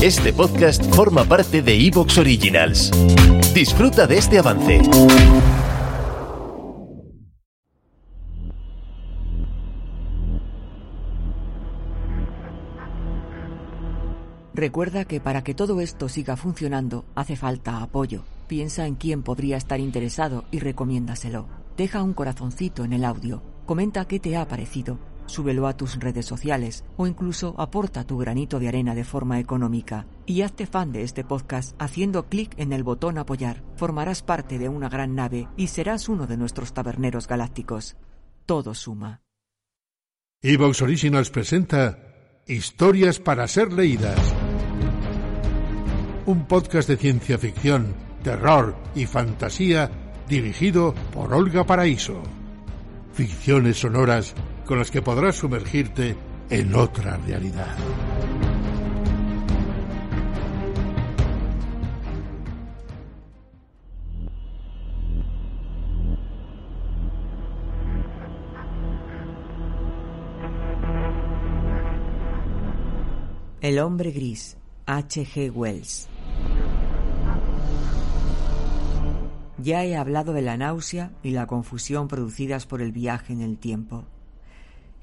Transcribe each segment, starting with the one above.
Este podcast forma parte de Evox Originals. Disfruta de este avance. Recuerda que para que todo esto siga funcionando hace falta apoyo. Piensa en quién podría estar interesado y recomiéndaselo. Deja un corazoncito en el audio. Comenta qué te ha parecido. Súbelo a tus redes sociales o incluso aporta tu granito de arena de forma económica. Y hazte fan de este podcast haciendo clic en el botón apoyar. Formarás parte de una gran nave y serás uno de nuestros taberneros galácticos. Todo suma. Evox Originals presenta Historias para ser leídas. Un podcast de ciencia ficción, terror y fantasía dirigido por Olga Paraíso. Ficciones sonoras con las que podrás sumergirte en otra realidad. El hombre gris, H. G. Wells. Ya he hablado de la náusea y la confusión producidas por el viaje en el tiempo.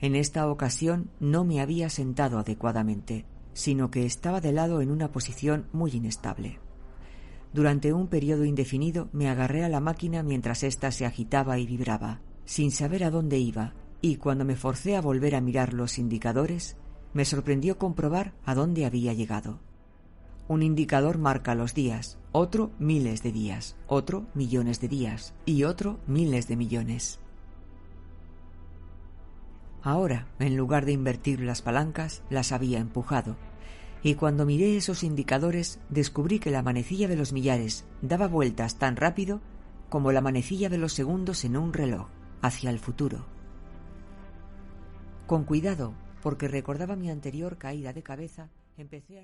En esta ocasión no me había sentado adecuadamente, sino que estaba de lado en una posición muy inestable. Durante un periodo indefinido me agarré a la máquina mientras ésta se agitaba y vibraba, sin saber a dónde iba, y cuando me forcé a volver a mirar los indicadores, me sorprendió comprobar a dónde había llegado. Un indicador marca los días, otro miles de días, otro millones de días y otro miles de millones. Ahora, en lugar de invertir las palancas, las había empujado, y cuando miré esos indicadores descubrí que la manecilla de los millares daba vueltas tan rápido como la manecilla de los segundos en un reloj, hacia el futuro. Con cuidado, porque recordaba mi anterior caída de cabeza, empecé a